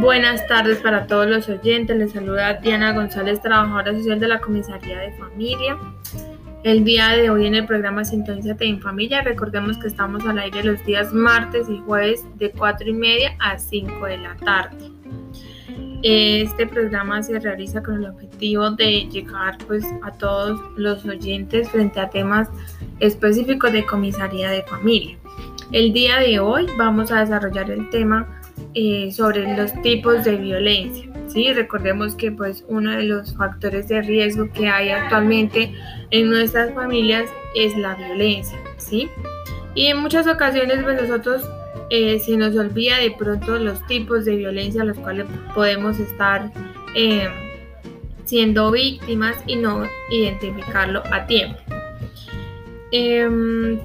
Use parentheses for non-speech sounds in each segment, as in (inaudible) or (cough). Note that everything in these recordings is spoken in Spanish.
Buenas tardes para todos los oyentes. Les saluda Diana González, trabajadora social de la Comisaría de Familia. El día de hoy en el programa Sintonízate en Familia, recordemos que estamos al aire los días martes y jueves de 4 y media a 5 de la tarde. Este programa se realiza con el objetivo de llegar pues, a todos los oyentes frente a temas específicos de comisaría de familia. El día de hoy vamos a desarrollar el tema eh, sobre los tipos de violencia. ¿sí? Recordemos que pues, uno de los factores de riesgo que hay actualmente en nuestras familias es la violencia. ¿sí? Y en muchas ocasiones pues, nosotros eh, se nos olvida de pronto los tipos de violencia a los cuales podemos estar eh, siendo víctimas y no identificarlo a tiempo. Em,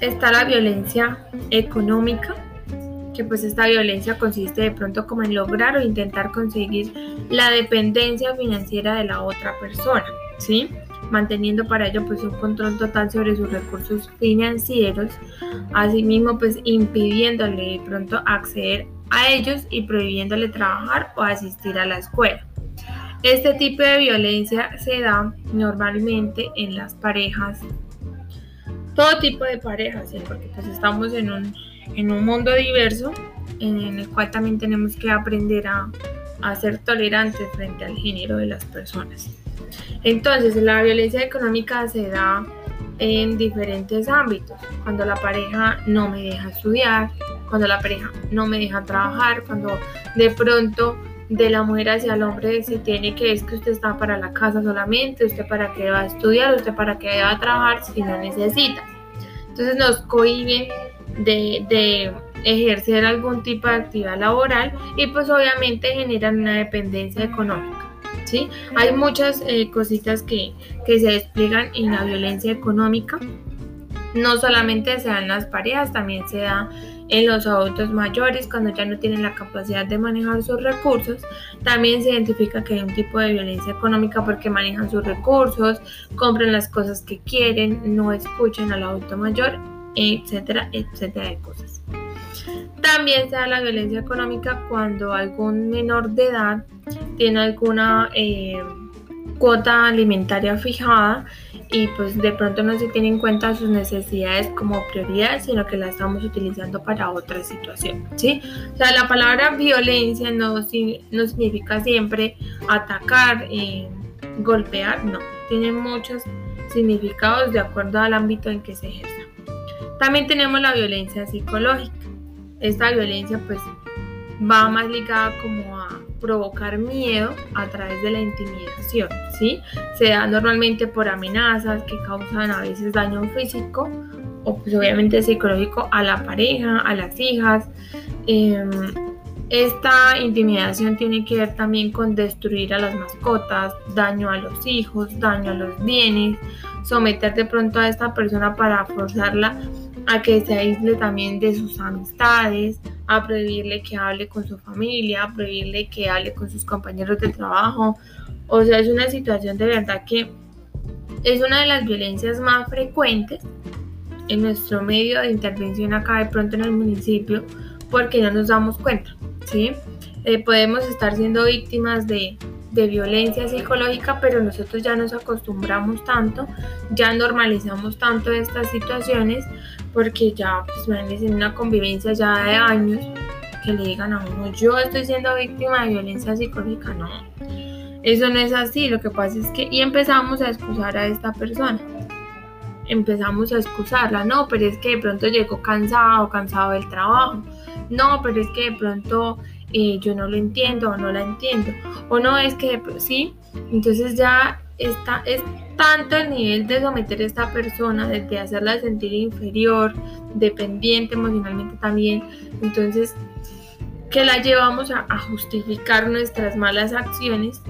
está la violencia económica, que pues esta violencia consiste de pronto como en lograr o intentar conseguir la dependencia financiera de la otra persona, ¿sí? Manteniendo para ello pues un control total sobre sus recursos financieros, asimismo pues impidiéndole de pronto acceder a ellos y prohibiéndole trabajar o asistir a la escuela. Este tipo de violencia se da normalmente en las parejas, todo tipo de parejas, ¿sí? porque pues estamos en un en un mundo diverso en el cual también tenemos que aprender a, a ser tolerantes frente al género de las personas. Entonces, la violencia económica se da en diferentes ámbitos. Cuando la pareja no me deja estudiar, cuando la pareja no me deja trabajar, cuando de pronto de la mujer hacia el hombre se tiene que es que usted está para la casa solamente, usted para qué va a estudiar, usted para qué va a trabajar si no necesita. Entonces nos cohiben de, ejercer algún tipo de actividad laboral y pues obviamente generan una dependencia económica. ¿sí? Hay muchas eh, cositas que, que se despliegan en la violencia económica. No solamente se da en las parejas, también se da en los adultos mayores cuando ya no tienen la capacidad de manejar sus recursos. También se identifica que hay un tipo de violencia económica porque manejan sus recursos, compran las cosas que quieren, no escuchan al adulto mayor etcétera, etcétera de cosas. También se da la violencia económica cuando algún menor de edad tiene alguna eh, cuota alimentaria fijada y pues de pronto no se tiene en cuenta sus necesidades como prioridad, sino que la estamos utilizando para otra situación, ¿sí? O sea, la palabra violencia no, no significa siempre atacar, eh, golpear, no, tiene muchos significados de acuerdo al ámbito en que se ejerce. También tenemos la violencia psicológica. Esta violencia pues va más ligada como a provocar miedo a través de la intimidación, ¿sí? Se da normalmente por amenazas que causan a veces daño físico o pues obviamente psicológico a la pareja, a las hijas. Em, esta intimidación tiene que ver también con destruir a las mascotas, daño a los hijos, daño a los bienes, someter de pronto a esta persona para forzarla a que se aísle también de sus amistades, a prohibirle que hable con su familia, a prohibirle que hable con sus compañeros de trabajo. O sea, es una situación de verdad que es una de las violencias más frecuentes en nuestro medio de intervención acá de pronto en el municipio porque no nos damos cuenta, ¿sí? Eh, podemos estar siendo víctimas de de violencia psicológica, pero nosotros ya nos acostumbramos tanto, ya normalizamos tanto estas situaciones, porque ya, pues, en una convivencia ya de años, que le digan a uno, yo estoy siendo víctima de violencia psicológica, no, eso no es así, lo que pasa es que, y empezamos a excusar a esta persona, empezamos a excusarla, no, pero es que de pronto llegó cansado, cansado del trabajo, no, pero es que de pronto eh, yo no lo entiendo o no la entiendo. O no es que sí, entonces ya está, es tanto el nivel de someter a esta persona, de, hacerla sentir inferior, dependiente emocionalmente también. Entonces, que la llevamos a, a justificar nuestras malas acciones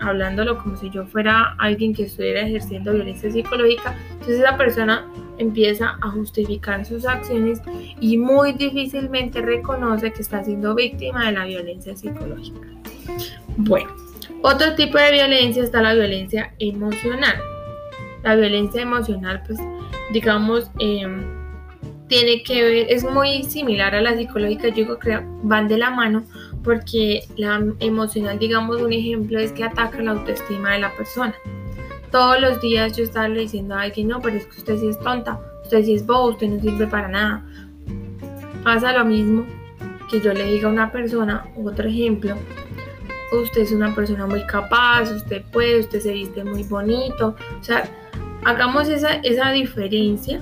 hablándolo como si yo fuera alguien que estuviera ejerciendo violencia psicológica, entonces esa persona empieza a justificar sus acciones y muy difícilmente reconoce que está siendo víctima de la violencia psicológica. Bueno, otro tipo de violencia está la violencia emocional. La violencia emocional, pues, digamos, em, tiene que ver, es muy similar a la psicológica, yo digo que van de la mano porque la emocional, digamos, un ejemplo es que ataca la autoestima de la persona. Todos los días yo estaba diciendo a alguien, no, pero es que usted sí es tonta, usted sí es bobo, usted no sirve para nada. Pasa lo mismo que yo le diga a una persona, otro ejemplo, usted es una persona muy capaz, usted puede, usted se viste muy bonito. O sea, hagamos esa, esa diferencia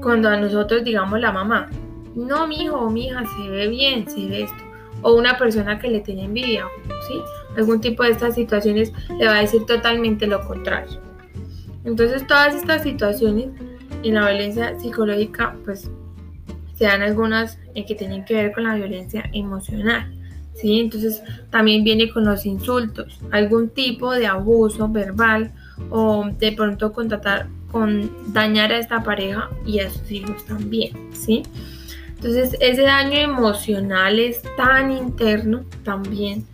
cuando a nosotros digamos la mamá, no, mi hijo o mi hija se ve bien, se ve esto. O una persona que le tiene envidia, ¿sí? Algún tipo de estas situaciones le va a decir totalmente lo contrario. Entonces, todas estas situaciones en la violencia psicológica, pues, se dan algunas que tienen que ver con la violencia emocional. ¿sí? Entonces también viene con los insultos, algún tipo de abuso verbal o de pronto contratar con dañar a esta pareja y a sus hijos también, ¿sí? Entonces ese daño emocional es tan interno también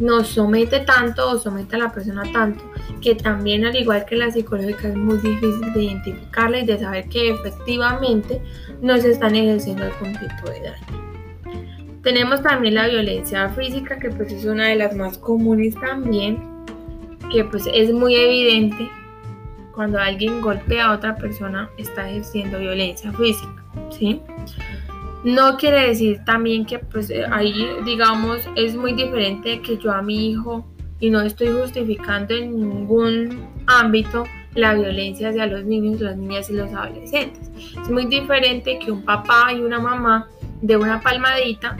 nos somete tanto o somete a la persona tanto que también al igual que la psicológica es muy difícil de identificarla y de saber que efectivamente nos están ejerciendo algún tipo de daño. Tenemos también la violencia física que pues es una de las más comunes también que pues es muy evidente cuando alguien golpea a otra persona está ejerciendo violencia física, ¿sí? No quiere decir también que pues eh, ahí digamos es muy diferente que yo a mi hijo y no estoy justificando en ningún ámbito la violencia hacia los niños, las niñas y los adolescentes. Es muy diferente que un papá y una mamá de una palmadita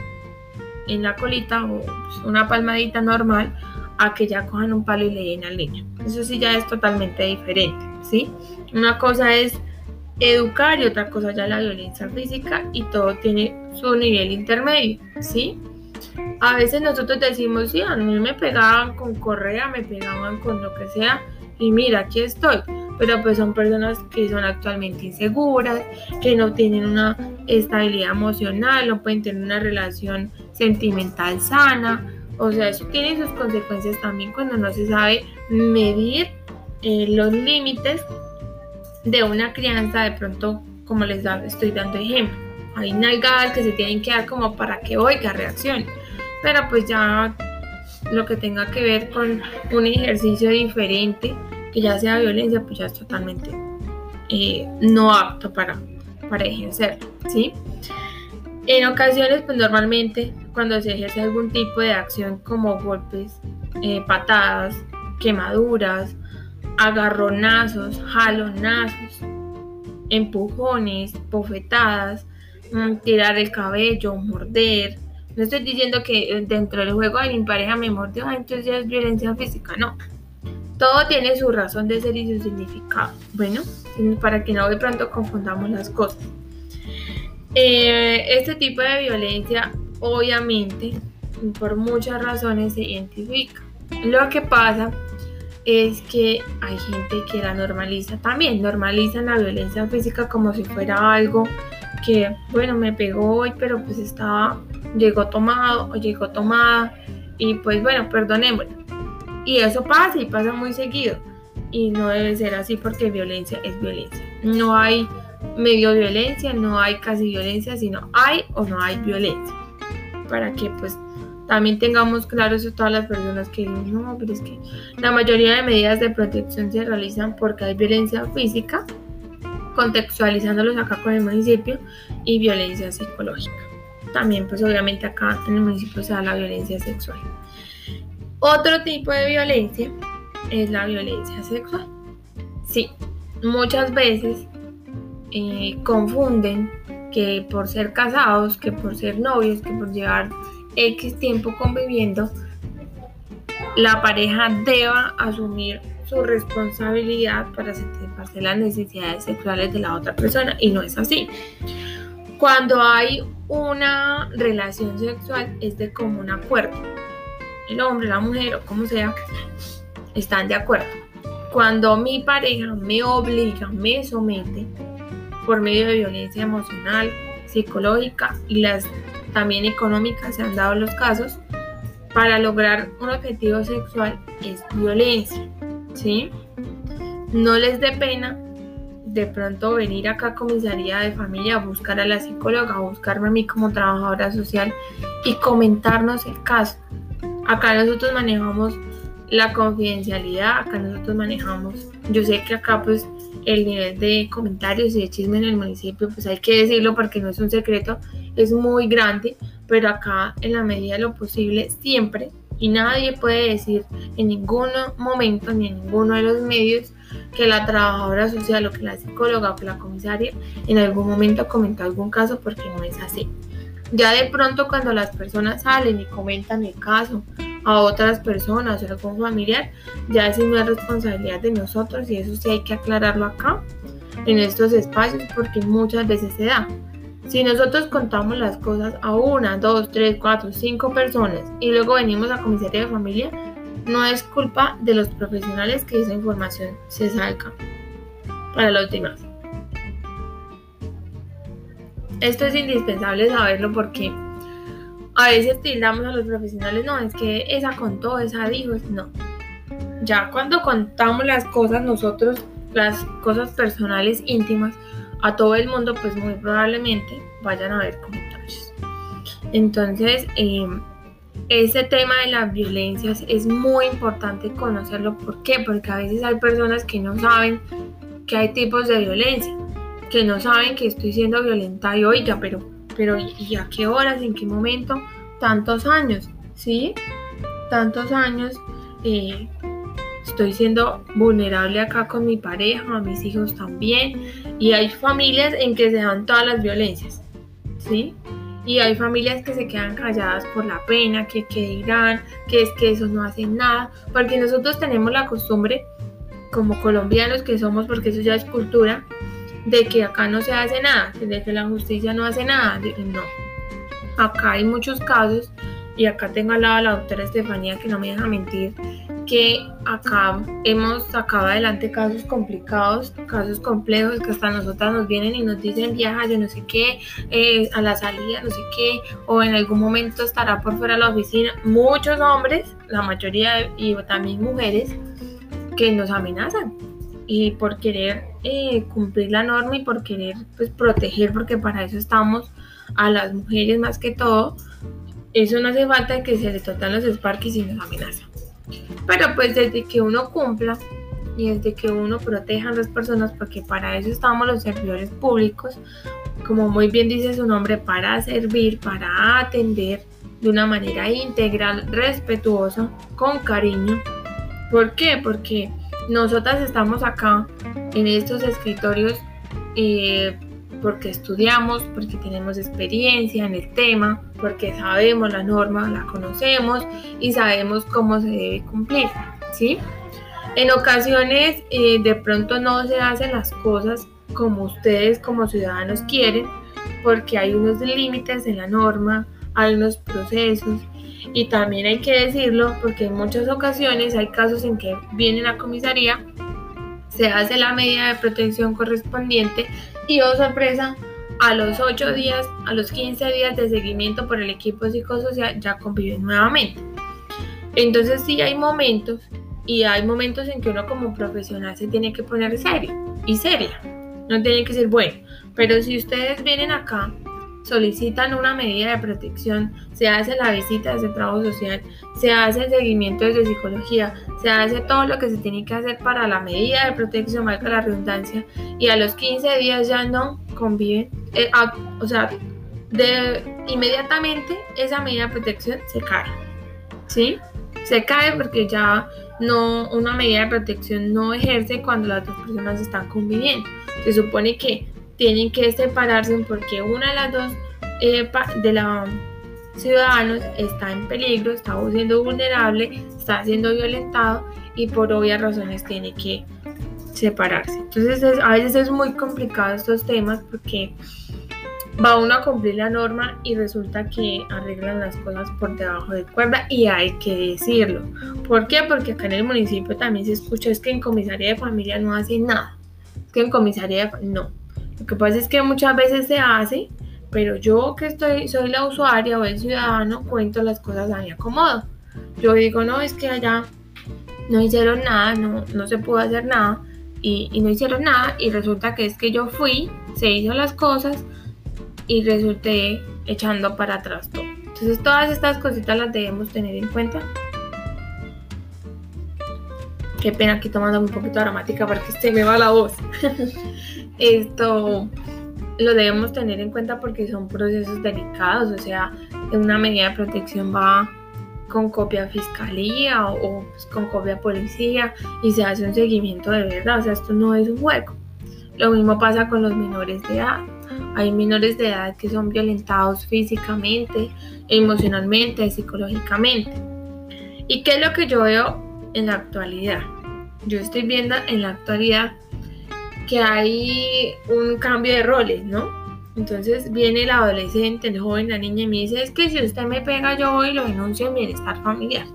en la colita o pues, una palmadita normal a que ya cojan un palo y le den al niño. Eso sí ya es totalmente diferente, ¿sí? Una cosa es educar y otra cosa ya la violencia física y todo tiene su nivel intermedio, ¿sí? A veces nosotros decimos, sí, a mí me pegaban con correa, me pegaban con lo que sea y mira, aquí estoy. Pero pues son personas que son actualmente inseguras, que no tienen una estabilidad emocional, no pueden tener una relación sentimental sana, o sea, eso tiene sus consecuencias también cuando no se sabe medir eh, los límites de una crianza, de pronto, como les estoy dando ejemplo. Hay nalgadas que se tienen que dar como para que oiga reacción. Pero pues ya lo que tenga que ver con un ejercicio diferente, que ya sea violencia, pues ya es totalmente eh, no apto para, para ejercerlo, ¿sí? En ocasiones, pues normalmente cuando se ejerce algún tipo de acción como golpes, eh, patadas, quemaduras, agarronazos, jalonazos, empujones, bofetadas, mm, tirar el cabello, morder. No estoy diciendo que dentro del juego de mi pareja me mordió, entonces ya es violencia física, no. Todo tiene su razón de ser y su significado. Bueno, para que no de pronto confundamos las cosas. Eh, este tipo de violencia obviamente por muchas razones se identifica. Lo que pasa es que hay gente que la normaliza también, normalizan la violencia física como si fuera algo que, bueno, me pegó hoy, pero pues estaba, llegó tomado o llegó tomada y pues bueno, perdonémoslo. Y eso pasa y pasa muy seguido y no debe ser así porque violencia es violencia. No hay medio violencia, no hay casi violencia, sino hay o no hay violencia. Para que pues también tengamos claro eso todas las personas que dicen, no, pero es que la mayoría de medidas de protección se realizan porque hay violencia física, contextualizándolos acá con el municipio, y violencia psicológica. También pues obviamente acá en el municipio se da la violencia sexual. Otro tipo de violencia es la violencia sexual. Sí, muchas veces eh, confunden que por ser casados, que por ser novios, que por llevar X tiempo conviviendo, la pareja deba asumir su responsabilidad para satisfacer las necesidades sexuales de la otra persona y no es así. Cuando hay una relación sexual es de común acuerdo. El hombre, la mujer o como sea, están de acuerdo. Cuando mi pareja me obliga, me somete, por medio de violencia emocional, psicológica y las también económicas se han dado los casos, para lograr un objetivo sexual es violencia, ¿sí? No les dé pena de pronto venir acá a comisaría de familia buscar a la psicóloga, a buscarme a mí como trabajadora social y comentarnos el caso. Acá nosotros manejamos la confidencialidad, acá nosotros manejamos, yo sé que acá pues el nivel de comentarios y de chisme en el municipio, pues hay que decirlo porque no es un secreto, es muy grande, pero acá en la medida de lo posible siempre y nadie puede decir en ningún momento ni en ninguno de los medios que la trabajadora social o que la psicóloga o que la comisaria en algún momento comentó algún caso porque no es así. Ya de pronto cuando las personas salen y comentan el caso a otras personas o algún familiar, ya eso no es responsabilidad de nosotros y eso sí hay que aclararlo acá en estos espacios porque muchas veces se da. Si nosotros contamos las cosas a una, dos, tres, cuatro, cinco personas y luego venimos a comisaría de familia, no es culpa de los profesionales que esa información se salga para los demás. Esto es indispensable saberlo porque a veces tildamos a los profesionales, no, es que esa contó, esa dijo, no. Ya cuando contamos las cosas nosotros, las cosas personales íntimas, a todo el mundo, pues muy probablemente vayan a ver comentarios. Entonces, eh, tema de las violencias es muy importante conocerlo. ¿Por qué? Porque a veces hay personas que no saben que hay tipos de violencia, que no saben que estoy siendo violenta y oiga, pero, pero ¿y a qué horas? ¿En qué momento? Tantos años, ¿sí? Tantos años. Eh, estoy siendo vulnerable acá con mi pareja, a mis hijos también. Y hay familias en que se dan todas las violencias, ¿sí? Y hay familias que se quedan calladas por la pena, que, que dirán, que es que eso no hacen nada, porque nosotros tenemos la costumbre, como colombianos que somos, porque eso ya es cultura, de que acá no se hace nada, de que la justicia no hace nada. No. Acá hay muchos casos, y acá tengo al lado a la doctora Estefanía que no me deja mentir, que acá hemos sacado adelante casos complicados, casos complejos que hasta nosotras nos vienen y nos dicen viaja yo no sé qué, eh, a la salida no sé qué, o en algún momento estará por fuera de la oficina. Muchos hombres, la mayoría y también mujeres, que nos amenazan y por querer eh, cumplir la norma y por querer pues, proteger, porque para eso estamos a las mujeres más que todo. Eso no hace falta que se le totan los sparks y nos amenazan. Pero pues desde que uno cumpla y desde que uno proteja a las personas, porque para eso estamos los servidores públicos, como muy bien dice su nombre, para servir, para atender de una manera integral, respetuosa, con cariño. ¿Por qué? Porque nosotras estamos acá en estos escritorios eh, porque estudiamos, porque tenemos experiencia en el tema, porque sabemos la norma, la conocemos y sabemos cómo se debe cumplir, ¿sí? En ocasiones eh, de pronto no se hacen las cosas como ustedes como ciudadanos quieren, porque hay unos límites en la norma, hay unos procesos y también hay que decirlo porque en muchas ocasiones hay casos en que vienen a comisaría, se hace la medida de protección correspondiente y, oh sorpresa, a los 8 días, a los 15 días de seguimiento por el equipo psicosocial ya conviven nuevamente. Entonces sí hay momentos y hay momentos en que uno como profesional se tiene que poner serio y seria. No tiene que ser bueno. Pero si ustedes vienen acá solicitan una medida de protección, se hace la visita desde trabajo social, se hace el seguimiento desde psicología, se hace todo lo que se tiene que hacer para la medida de protección, marca la redundancia, y a los 15 días ya no conviven, eh, o sea, de, inmediatamente esa medida de protección se cae, ¿sí? Se cae porque ya no, una medida de protección no ejerce cuando las dos personas están conviviendo. Se supone que tienen que separarse porque una de las dos eh, de los ciudadanos está en peligro, está siendo vulnerable, está siendo violentado y por obvias razones tiene que separarse. Entonces a veces es muy complicado estos temas porque va uno a cumplir la norma y resulta que arreglan las cosas por debajo de cuerda y hay que decirlo. ¿Por qué? Porque acá en el municipio también se escucha es que en comisaría de familia no hacen nada. Es que en comisaría de no. Lo que pasa es que muchas veces se hace, pero yo que estoy, soy la usuaria o el ciudadano, cuento las cosas a mi acomodo. Yo digo, no, es que allá no hicieron nada, no, no se pudo hacer nada. y, no hicieron nada y resulta que es que yo fui, se hizo las cosas y resulté echando para atrás todo. Entonces todas estas cositas las debemos tener en cuenta. Qué pena aquí tomando un poquito dramática porque se me va la voz. (laughs) Esto lo debemos tener en cuenta porque son procesos delicados, o sea, una medida de protección va con copia fiscalía o, pues, con copia policía y se hace un seguimiento de verdad, o sea, esto no es un juego. Lo mismo pasa con los menores de edad. Hay menores de edad que son violentados físicamente, emocionalmente, psicológicamente. ¿Y qué es lo que yo veo en la actualidad? Yo estoy viendo en la actualidad que hay un cambio de roles, ¿no? Entonces viene el adolescente, el joven, la niña y me dice, es que si usted me pega yo voy y lo denuncio en bienestar familiar.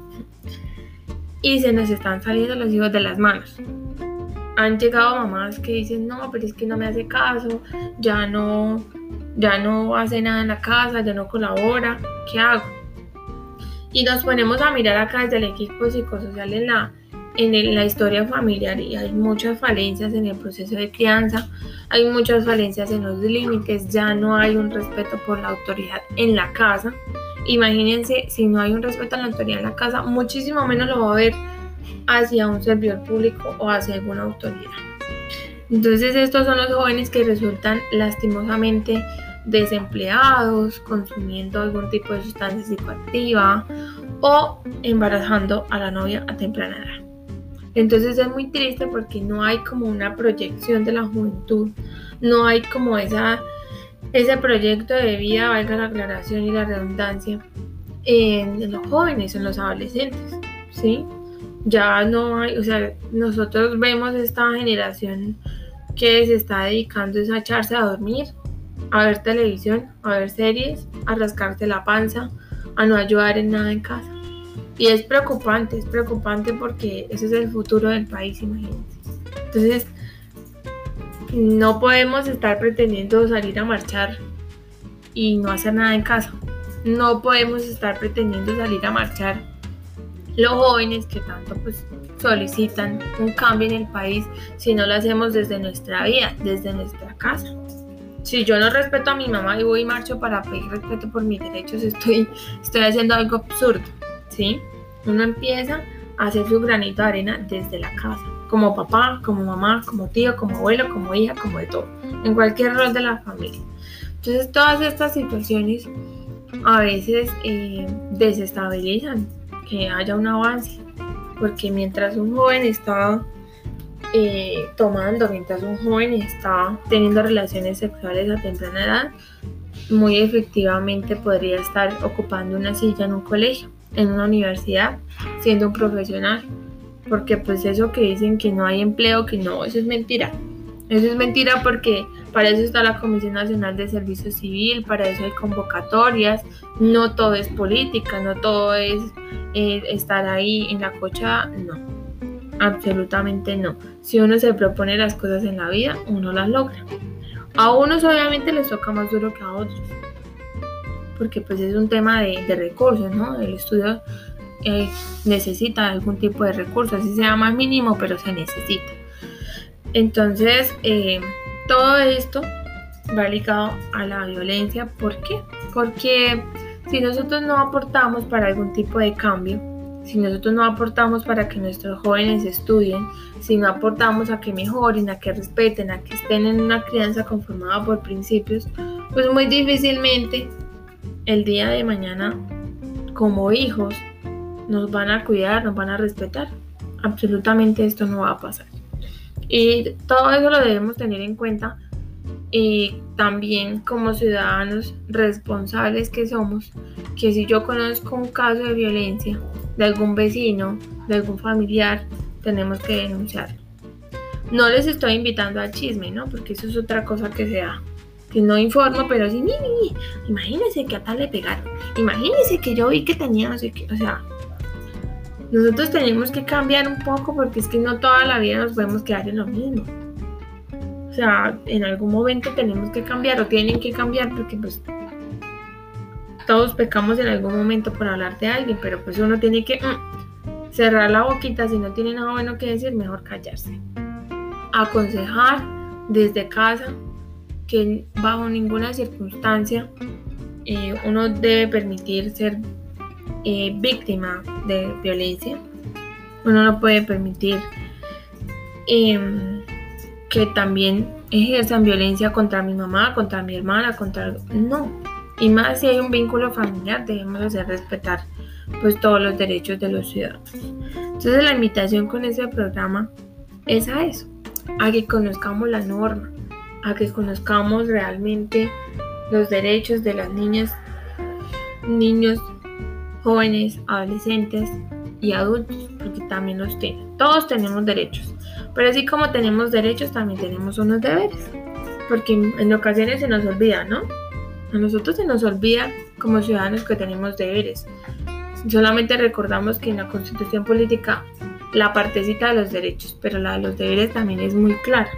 Y se nos están saliendo los hijos de las manos han llegado mamás que dicen, no, pero es que no me hace caso, ya no, ya no hace nada en la casa, ya no colabora, ¿qué hago? Y nos ponemos a mirar acá desde el equipo psicosocial en la, en la historia familiar y hay muchas falencias en el proceso de crianza, hay muchas falencias en los límites, ya no hay un respeto por la autoridad en la casa. Imagínense, si no hay un respeto a la autoridad en la casa, muchísimo menos lo va a haber hacia un servidor público o hacia alguna autoridad. Entonces estos son los jóvenes que resultan lastimosamente desempleados, consumiendo algún tipo de sustancia psicoactiva o embarazando a la novia a temprana edad. Entonces es muy triste porque no hay como una proyección de la juventud, no hay como esa, ese proyecto de vida, valga la aclaración y la redundancia, en los jóvenes, en los adolescentes, ¿sí? ya no hay, o sea, nosotros vemos esta generación que se está dedicando a echarse a dormir, a ver televisión, a ver series, a rascarse la panza, a no ayudar en nada en casa. Y es preocupante, es preocupante porque ese es el futuro del país, imagínense. Entonces, no podemos estar pretendiendo salir a marchar y no hacer nada en casa. No podemos estar pretendiendo salir a marchar los jóvenes que tanto pues solicitan un cambio en el país si no lo hacemos desde nuestra vida, desde nuestra casa. Si yo no respeto a mi mamá y voy y marcho para pedir respeto por mis derechos, estoy, estoy haciendo algo absurdo, ¿sí? Uno empieza a hacer su granito de arena desde la casa, como papá, como mamá, como tío, como abuelo, como hija, como de todo, en cualquier rol de la familia. Entonces todas estas situaciones a veces eh, desestabilizan que haya un avance, porque mientras un joven está eh, tomando, mientras un joven está teniendo relaciones sexuales a temprana edad, muy efectivamente podría estar ocupando una silla en un colegio, en una universidad, siendo un profesional, porque pues eso que dicen que no hay empleo, que no, eso es mentira. Eso es mentira porque para eso está la Comisión Nacional de Servicio Civil, para eso hay convocatorias, no todo es política, no todo es eh, estar ahí en la cocha, no, absolutamente no. Si uno se propone las cosas en la vida, uno las logra. A unos obviamente les toca más duro que a otros, porque pues es un tema de, recursos, ¿no? El estudio eh, necesita algún tipo de recursos, así sea más mínimo, pero se necesita. Entonces, eh, todo esto va ligado a la violencia. ¿Por qué? Porque si nosotros no aportamos para algún tipo de cambio, si nosotros no aportamos para que nuestros jóvenes estudien, si no aportamos a que mejoren, a que respeten, a que estén en una crianza conformada por principios, pues muy difícilmente el día de mañana como hijos nos van a cuidar, nos van a respetar. Absolutamente esto no va a pasar. Y todo eso lo debemos tener en cuenta y también como ciudadanos responsables que somos, que si yo conozco un caso de violencia de algún vecino, de algún familiar, tenemos que denunciarlo. No les estoy invitando al chisme, ¿no? Porque eso es otra cosa que se da. No informo, pero sí, imagínense que a tal le pegaron. Imagínense que yo vi que tenía no sé qué. O sea, nosotros tenemos que cambiar un poco porque es que no toda la vida nos podemos quedar en lo mismo. O sea, en algún momento tenemos que cambiar o tienen que cambiar porque pues todos pecamos en algún momento por hablar de alguien, pero pues uno tiene que mm, cerrar la boquita si no tiene nada bueno que decir, mejor callarse. aconsejar desde casa que bajo ninguna circunstancia eh, uno debe permitir ser eh, víctima de violencia. Uno no puede permitir em, que también ejerzan violencia contra mi mamá, contra mi hermana, contra... No. Y más si hay un vínculo familiar, debemos hacer respetar pues todos los derechos de los ciudadanos. Entonces la invitación con ese programa es a eso, a que conozcamos la norma, a que conozcamos realmente los derechos de las niñas, niños, jóvenes, adolescentes y adultos, porque también los tienen. Todos tenemos derechos, pero así como tenemos derechos, también tenemos unos deberes, porque en ocasiones se nos olvida, ¿no? A nosotros se nos olvida como ciudadanos que tenemos deberes. Solamente recordamos que en la constitución política la partecita de los derechos, pero la de los deberes también es muy clara.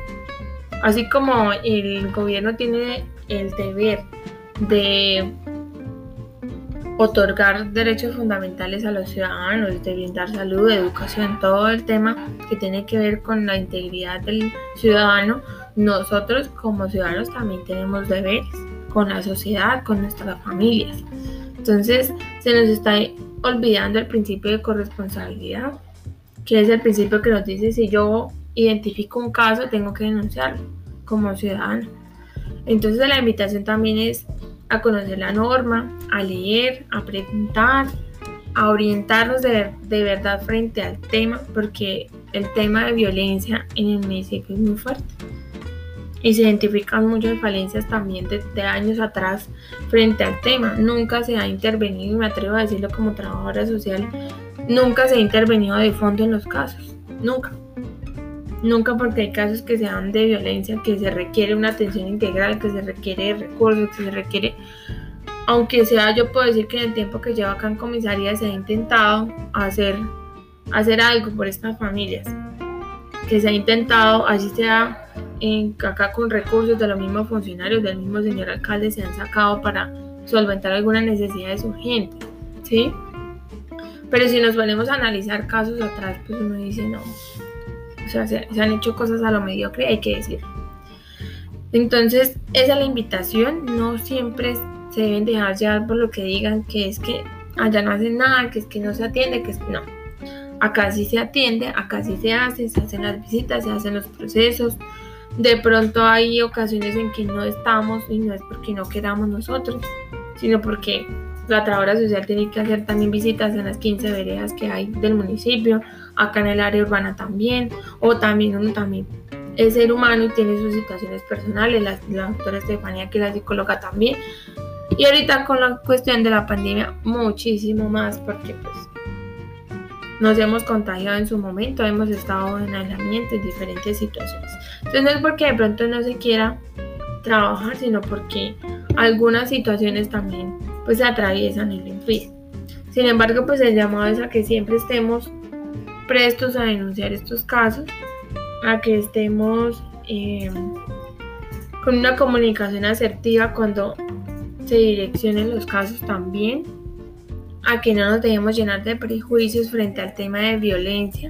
Así como el gobierno tiene el deber de otorgar derechos fundamentales a los ciudadanos, de brindar salud, educación, todo el tema que tiene que ver con la integridad del ciudadano, nosotros como ciudadanos también tenemos deberes con la sociedad, con nuestras familias. Entonces se nos está olvidando el principio de corresponsabilidad, que es el principio que nos dice si yo identifico un caso tengo que denunciarlo como ciudadano. Entonces la invitación también es a conocer la norma, a leer, a preguntar, a orientarnos de, de, verdad frente al tema, porque el tema de violencia en el municipio es muy fuerte. Y se identifican muchas falencias también de, de años atrás frente al tema. Nunca se ha intervenido, y me atrevo a decirlo como trabajadora social, nunca se ha intervenido de fondo en los casos. Nunca. Nunca porque hay casos que se dan de violencia, que se requiere una atención integral, que se requiere recursos, que se requiere... Aunque sea, yo puedo decir que en el tiempo que llevo acá en comisaría se ha intentado hacer, hacer algo por estas familias. Que se ha intentado, así sea acá con recursos de los mismos funcionarios, del mismo señor alcalde, se han sacado para solventar algunas necesidades urgentes. ¿Sí? Pero si nos ponemos a analizar casos atrás, pues uno dice, no, o sea, se, han hecho cosas a lo mediocre, hay que decir. Entonces, esa es la invitación. No siempre se deben dejar llevar por lo que digan, que es que allá no hacen nada, que es que no se atiende, que es no. Acá sí se atiende, acá sí se hace, se hacen las visitas, se hacen los procesos. De pronto hay ocasiones en que no estamos y no es porque no queramos nosotros, sino porque la trabajadora social tiene que hacer también visitas en las 15 veredas que hay del municipio, acá en el área urbana también, o también uno también es ser humano y tiene sus situaciones personales, la, doctora Estefanía que es la psicóloga también. Y ahorita con la cuestión de la pandemia muchísimo más porque pues nos hemos contagiado en su momento, hemos estado en aislamiento en diferentes situaciones. Entonces no es porque de pronto no se quiera trabajar, sino porque algunas situaciones también pues atraviesan lo impiden. Sin embargo, pues el llamado es a que siempre estemos prestos a denunciar estos casos, a que estemos em, con una comunicación asertiva cuando se direccionen los casos también, a que no nos dejemos llenar de prejuicios frente al tema de violencia,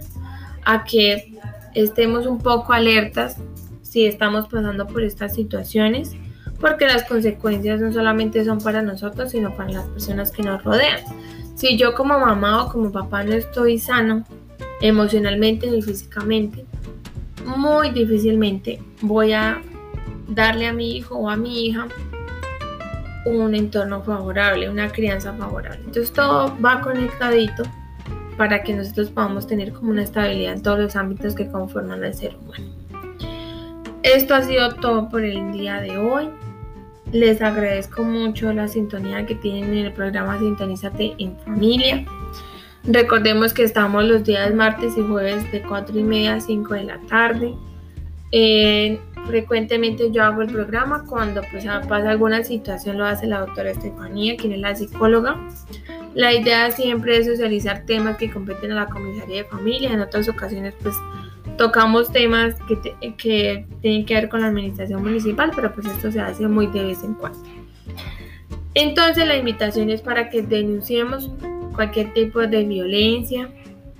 a que estemos un poco alertas si estamos pasando por estas situaciones porque las consecuencias no solamente son para nosotros, sino para las personas que nos rodean. Si yo como mamá o como papá no estoy sano emocionalmente ni físicamente, muy difícilmente voy a darle a mi hijo o a mi hija un entorno favorable, una crianza favorable. Entonces todo va conectadito para que nosotros podamos tener como una estabilidad en todos los ámbitos que conforman al ser humano. Esto ha sido todo por el día de hoy. Les agradezco mucho la sintonía que tienen en el programa Sintonízate en Familia. Recordemos que estamos los días martes y jueves de 4 y media a 5 de la tarde. Eh, frecuentemente yo hago el programa cuando pues, pasa alguna situación, lo hace la doctora Estefanía, quien es la psicóloga. La idea siempre es socializar temas que competen a la comisaría de familia. En otras ocasiones pues tocamos temas que, que tienen que ver con la administración municipal, pero pues esto se hace muy de vez en cuando. Entonces la invitación es para que denunciemos cualquier tipo de violencia.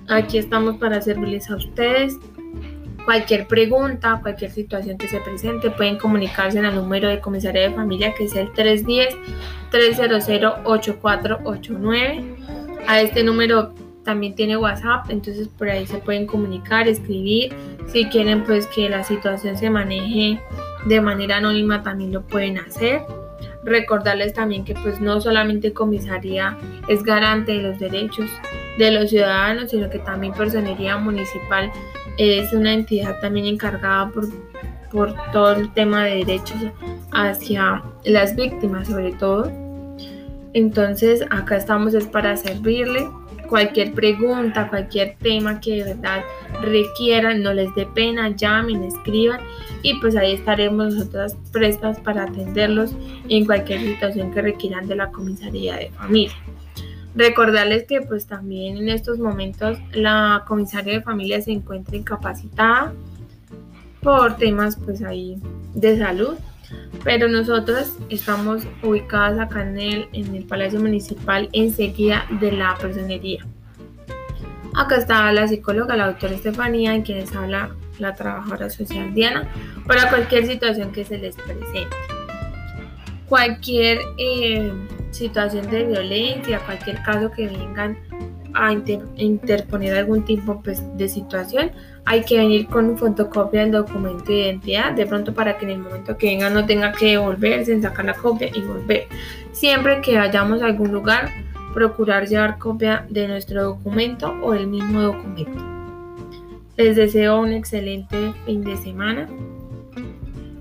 Aquí estamos para servirles a ustedes. Cualquier pregunta, cualquier situación que se presente, pueden comunicarse en el número de comisaría de familia que es el 310-300-8489. A este número también tiene WhatsApp, entonces por ahí se pueden comunicar, escribir. Si quieren pues que la situación se maneje de manera anónima también lo pueden hacer. Recordarles también que pues no solamente comisaría es garante de los derechos de los ciudadanos, sino que también Personería Municipal es una entidad también encargada por, por todo el tema de derechos hacia las víctimas sobre todo. Entonces acá estamos es para servirle cualquier pregunta, cualquier tema que de verdad requieran, no les dé pena, llamen, escriban y pues ahí estaremos nosotras prestas para atenderlos en cualquier situación que requieran de la comisaría de familia. Recordarles que pues también en estos momentos la comisaría de familia se encuentra incapacitada por temas pues ahí de salud pero nosotros estamos ubicadas acá en el, Palacio Municipal enseguida de la personería. Acá está la psicóloga, la doctora Estefanía, en quienes habla la trabajadora social Diana, para cualquier situación que se les presente. Cualquier eh, situación de violencia, cualquier caso que vengan a interponer algún tipo pues, de situación, hay que venir con fotocopia del documento de identidad, de pronto para que en el momento que venga no tenga que devolverse, sacar la copia y volver. Siempre que vayamos a algún lugar, procurar llevar copia de nuestro documento o el mismo documento. Les deseo un excelente fin de semana.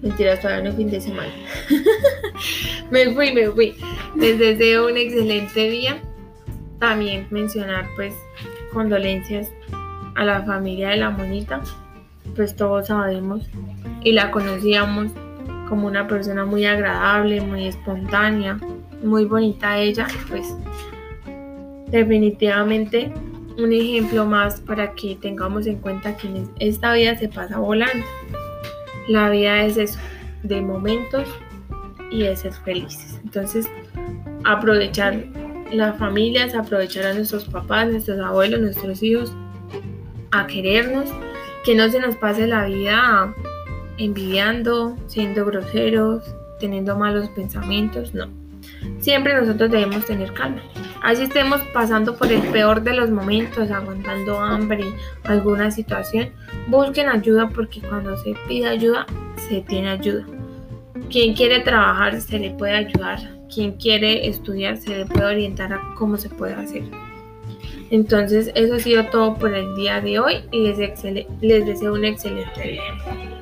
Mentiras, todavía no es fin de semana. (laughs) me fui, me fui. Les deseo un excelente día también mencionar pues condolencias a la familia de la monita, pues todos sabemos y la conocíamos como una persona muy agradable, muy espontánea, muy bonita ella, pues definitivamente un ejemplo más para que tengamos en cuenta que esta vida se pasa volando. La vida es eso, de momentos y de ser felices. Entonces, aprovechar las familias, aprovechar a nuestros papás, nuestros abuelos, nuestros hijos, a querernos, que no se nos pase la vida envidiando, siendo groseros, teniendo malos pensamientos, no. Siempre nosotros debemos tener calma. Así estemos pasando por el peor de los momentos, aguantando hambre, alguna situación, busquen ayuda porque cuando se pide ayuda, se tiene ayuda. Quien quiere trabajar, se le puede ayudar quien quiere estudiar se le puede orientar a cómo se puede hacer. Entonces, eso ha sido todo por el día de hoy y les, les deseo un excelente día.